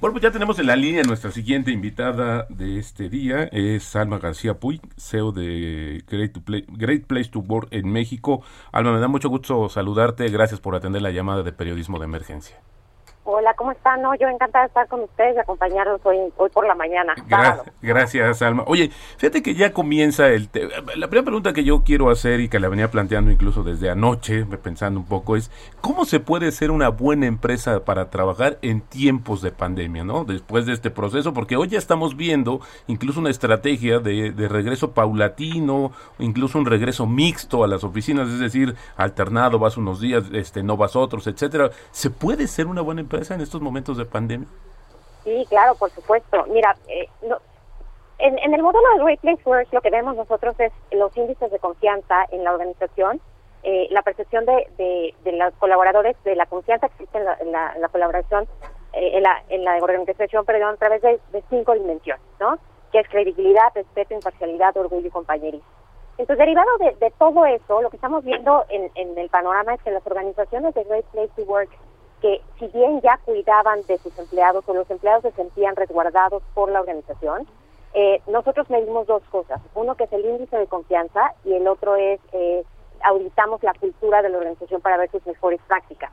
Bueno, pues ya tenemos en la línea nuestra siguiente invitada de este día, es Alma García Puy, CEO de Great, Great Place to Work en México. Alma, me da mucho gusto saludarte, gracias por atender la llamada de periodismo de emergencia. Hola, ¿cómo están? No, yo encantada de estar con ustedes y acompañarlos hoy, hoy por la mañana. gracias, Alma. Oye, fíjate que ya comienza el... La primera pregunta que yo quiero hacer y que la venía planteando incluso desde anoche, pensando un poco, es ¿cómo se puede ser una buena empresa para trabajar en tiempos de pandemia, ¿no? Después de este proceso, porque hoy ya estamos viendo incluso una estrategia de, de regreso paulatino, incluso un regreso mixto a las oficinas, es decir, alternado, vas unos días, este, no vas otros, etcétera. ¿Se puede ser una buena empresa? En estos momentos de pandemia? Sí, claro, por supuesto. Mira, eh, en, el modelo de Great Place Work lo que vemos nosotros es los índices de confianza en la organización, eh, la percepción de, los colaboradores, de la confianza que existe en la, colaboración, eh, en, la, en organización, perdón, a través de, cinco dimensiones, ¿no? Que es credibilidad, respeto, imparcialidad, orgullo y compañerismo. Entonces, derivado de, todo eso, lo que estamos viendo en, en el panorama es que las organizaciones de Great Place to Work que si bien ya cuidaban de sus empleados o los empleados se sentían resguardados por la organización, eh, nosotros medimos dos cosas. Uno que es el índice de confianza y el otro es eh, auditamos la cultura de la organización para ver sus mejores prácticas.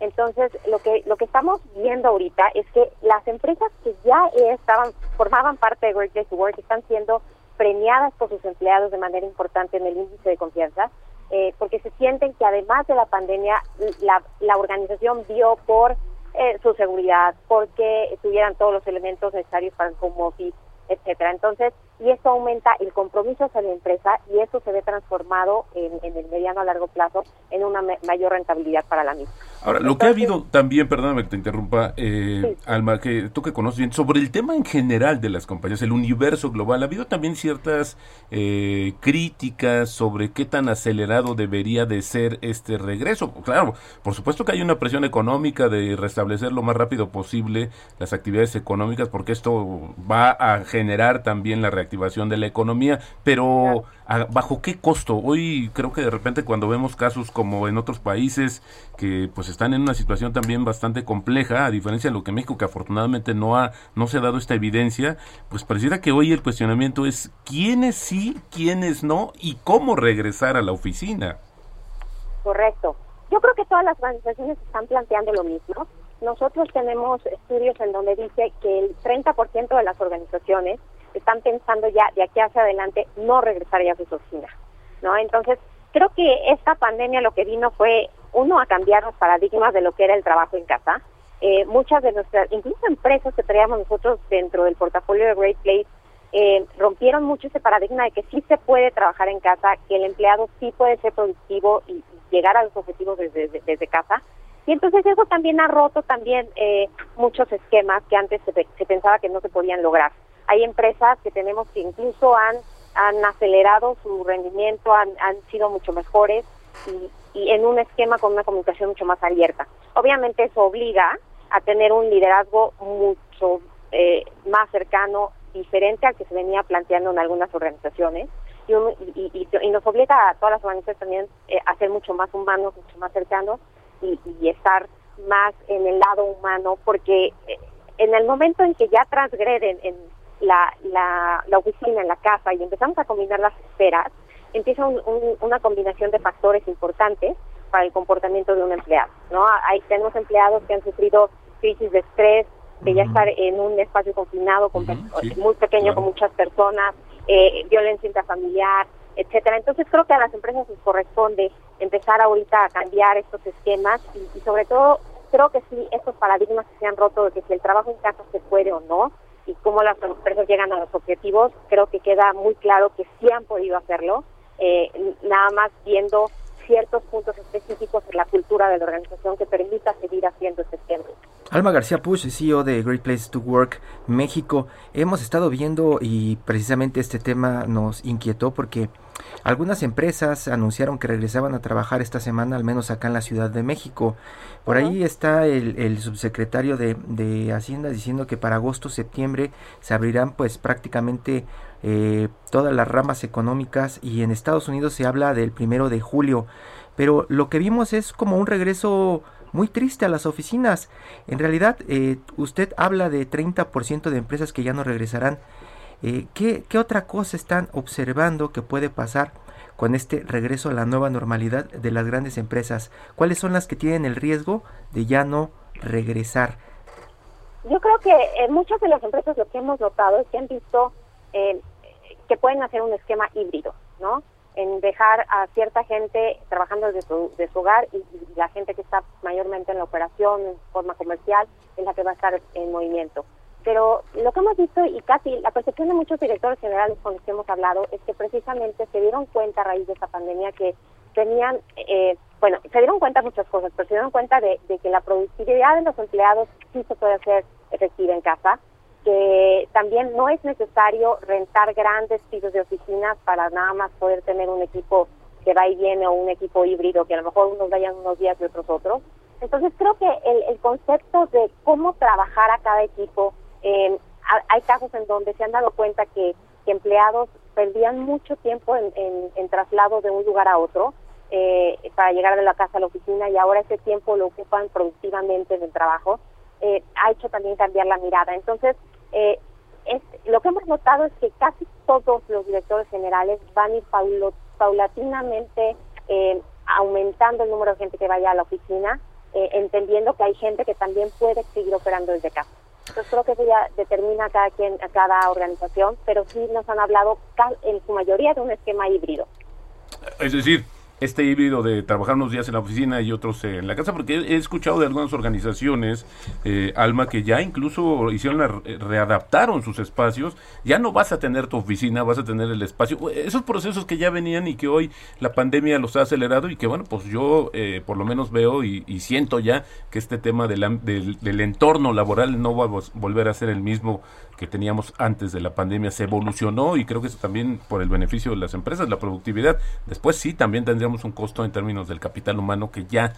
Entonces, lo que lo que estamos viendo ahorita es que las empresas que ya estaban formaban parte de Great Place to Work están siendo premiadas por sus empleados de manera importante en el índice de confianza eh, porque se sienten que además de la pandemia, la, la organización vio por eh, su seguridad, porque tuvieran todos los elementos necesarios para el home office, etcétera. Entonces, y esto aumenta el compromiso hacia la empresa y eso se ve transformado en, el mediano a largo plazo en una mayor rentabilidad para la misma. Ahora, lo que ha habido también, perdóname que te interrumpa, eh, Alma, que tú que conoces bien, sobre el tema en general de las compañías, el universo global, ha habido también ciertas eh, críticas sobre qué tan acelerado debería de ser este regreso. Claro, por supuesto que hay una presión económica de restablecer lo más rápido posible las actividades económicas, porque esto va a generar también la reactivación activación de la economía, pero ¿bajo qué costo? Hoy creo que de repente cuando vemos casos como en otros países que pues están en una situación también bastante compleja, a diferencia de lo que México que afortunadamente no ha no se ha dado esta evidencia, pues pareciera que hoy el cuestionamiento es quiénes sí, quiénes no y cómo regresar a la oficina. Correcto. Yo creo que todas las organizaciones están planteando lo mismo. Nosotros tenemos estudios en donde dice que el 30% de las organizaciones están pensando ya de aquí hacia adelante no regresar ya a sus oficinas, ¿no? Entonces, creo que esta pandemia lo que vino fue, uno, a cambiar los paradigmas de lo que era el trabajo en casa. Eh, muchas de nuestras, incluso empresas que traíamos nosotros dentro del portafolio de Great Place, eh, rompieron mucho ese paradigma de que sí se puede trabajar en casa, que el empleado sí puede ser productivo y, llegar a los objetivos desde, desde, casa. Y entonces eso también ha roto también eh, muchos esquemas que antes se, se pensaba que no se podían lograr. Hay empresas que tenemos que incluso han, han acelerado su rendimiento, han, han sido mucho mejores y, y en un esquema con una comunicación mucho más abierta. Obviamente eso obliga a tener un liderazgo mucho eh, más cercano, diferente al que se venía planteando en algunas organizaciones y, y, y, nos obliga a todas las organizaciones también eh, a ser mucho más humanos, mucho más cercanos y, y, estar más en el lado humano porque eh, en el momento en que ya transgreden en la, la, la oficina en la casa y empezamos a combinar las esferas, empieza una combinación de factores importantes para el comportamiento de un empleado. ¿no? Hay, tenemos empleados que han sufrido crisis de estrés, de ya estar en un espacio confinado con, muy pequeño con muchas personas, eh, violencia intrafamiliar, etcétera. Entonces creo que a las empresas les corresponde empezar ahorita a cambiar estos esquemas y, y sobre todo creo que sí estos paradigmas que se han roto de que si el trabajo en casa se puede o no, y cómo las empresas llegan a los objetivos, creo que queda muy claro que sí han podido hacerlo, eh, nada más viendo ciertos puntos específicos en la cultura de la organización que permita seguir haciendo este esquema. Alma García Push, CEO de Great Place to Work México. Hemos estado viendo y precisamente este tema nos inquietó porque algunas empresas anunciaron que regresaban a trabajar esta semana, al menos acá en la Ciudad de México. Por ahí está el, subsecretario de, de, Hacienda diciendo que para agosto, septiembre se abrirán pues prácticamente eh, todas las ramas económicas y en Estados Unidos se habla del primero de julio. Pero lo que vimos es como un regreso muy triste a las oficinas. En realidad, eh, usted habla de 30% de empresas que ya no regresarán. Eh, ¿qué, ¿Qué otra cosa están observando que puede pasar con este regreso a la nueva normalidad de las grandes empresas? ¿Cuáles son las que tienen el riesgo de ya no regresar? Yo creo que eh, muchas de las empresas lo que hemos notado es que han visto eh, que pueden hacer un esquema híbrido, ¿no? En dejar a cierta gente trabajando desde su, de su hogar y, la gente que está mayormente en la operación en forma comercial es la que va a estar en movimiento. Pero lo que hemos visto y casi la percepción de muchos directores generales con los que hemos hablado es que precisamente se dieron cuenta a raíz de esta pandemia que tenían, eh, bueno, se dieron cuenta muchas cosas, pero se dieron cuenta de, de, que la productividad de los empleados sí se puede hacer efectiva en casa, que también no es necesario rentar grandes pisos de oficinas para nada más poder tener un equipo que va y viene o un equipo híbrido, que a lo mejor unos vayan unos días y otros otros. Entonces creo que el, el concepto de cómo trabajar a cada equipo, eh, hay casos en donde se han dado cuenta que, empleados perdían mucho tiempo en, en, traslado de un lugar a otro eh, para llegar de la casa a la oficina y ahora ese tiempo lo ocupan productivamente en el trabajo, eh, ha hecho también cambiar la mirada. Entonces, eh, lo que hemos notado es que casi todos los directores generales van a ir paulatinamente eh, aumentando el número de gente que vaya a la oficina, eh, entendiendo que hay gente que también puede seguir operando desde casa. Entonces creo que eso ya determina a cada quien, a cada organización, pero sí nos han hablado en su mayoría de un esquema híbrido. Es decir, este híbrido de trabajar unos días en la oficina y otros en la casa, porque he escuchado de algunas organizaciones, eh, Alma, que ya incluso hicieron la, readaptaron sus espacios, ya no vas a tener tu oficina, vas a tener el espacio, esos procesos que ya venían y que hoy la pandemia los ha acelerado y que bueno, pues yo eh, por lo menos veo y, siento ya que este tema del, del entorno laboral no va a volver a ser el mismo que teníamos antes de la pandemia, se evolucionó y creo que eso también por el beneficio de las empresas, la productividad. Después sí, también tendríamos un costo en términos del capital humano que ya,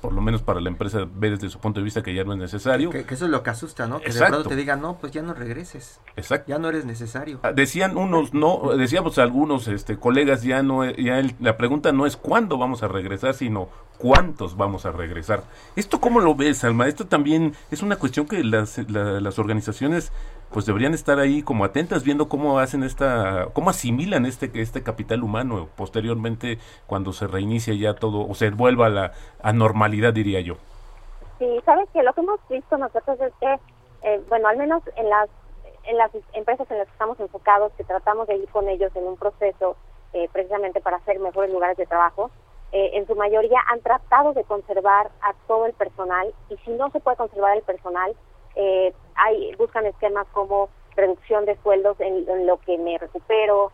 por lo menos para la empresa, ve desde su punto de vista que ya no es necesario. Que, eso es lo que asusta, ¿no? Que de pronto te digan, no, pues ya no regreses. Exacto. Ya no eres necesario. Ah, decían unos, no, decíamos algunos este, colegas, ya no, ya la pregunta no es cuándo vamos a regresar, sino cuántos vamos a regresar. ¿Esto cómo lo ves, Alma? Esto también es una cuestión que las, las organizaciones pues deberían estar ahí como atentas viendo cómo hacen esta, cómo asimilan este, este capital humano posteriormente cuando se reinicia ya todo o se vuelva a la a normalidad, diría yo. Sí, sabes que lo que hemos visto nosotros es que, eh, bueno, al menos en las en las empresas en las que estamos enfocados, que tratamos de ir con ellos en un proceso eh, precisamente para hacer mejores lugares de trabajo, eh, en su mayoría han tratado de conservar a todo el personal y si no se puede conservar el personal, eh, hay buscan esquemas como reducción de sueldos en, lo que me recupero,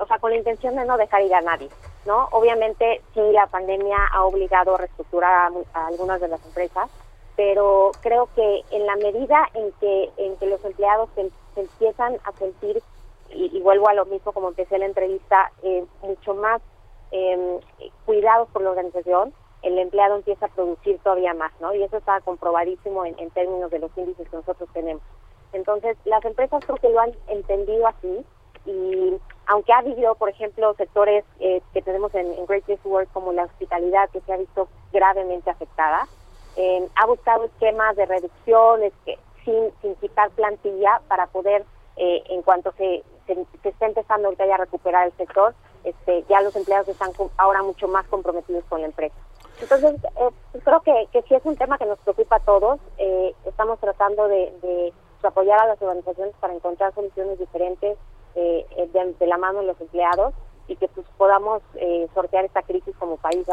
o sea, con la intención de no dejar ir a nadie, ¿no? Obviamente, sí, la pandemia ha obligado a reestructurar a, algunas de las empresas, pero creo que en la medida en que, en que los empleados se, empiezan a sentir, y, vuelvo a lo mismo como empecé la entrevista, eh, mucho más eh, cuidados por la organización, el empleado empieza a producir todavía más, ¿no? Y eso está comprobadísimo en, términos de los índices que nosotros tenemos. Entonces, las empresas creo que lo han entendido así y aunque ha habido, por ejemplo, sectores eh, que tenemos en, Great Place como la hospitalidad que se ha visto gravemente afectada, eh, ha buscado esquemas de reducción que, sin, sin quitar plantilla para poder, eh, en cuanto se, se, se esté empezando ahorita ya a recuperar el sector, este, ya los empleados están ahora mucho más comprometidos con la empresa. Entonces, eh, pues creo que, que sí es un tema que nos preocupa a todos. Eh, estamos tratando de, apoyar a las organizaciones para encontrar soluciones diferentes eh, de, la mano de los empleados y que pues, podamos eh, sortear esta crisis como país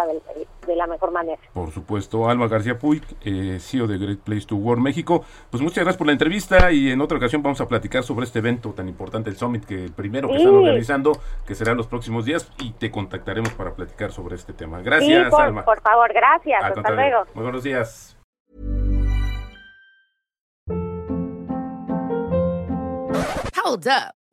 de, la mejor manera. Por supuesto, Alma García Puig, eh, CEO de Great Place to Work México, pues muchas gracias por la entrevista y en otra ocasión vamos a platicar sobre este evento tan importante, el Summit, que primero que están organizando, que será en los próximos días y te contactaremos para platicar sobre este tema. Gracias, por, Alma. Por favor, gracias. Hasta luego. Muy buenos días. Hold up.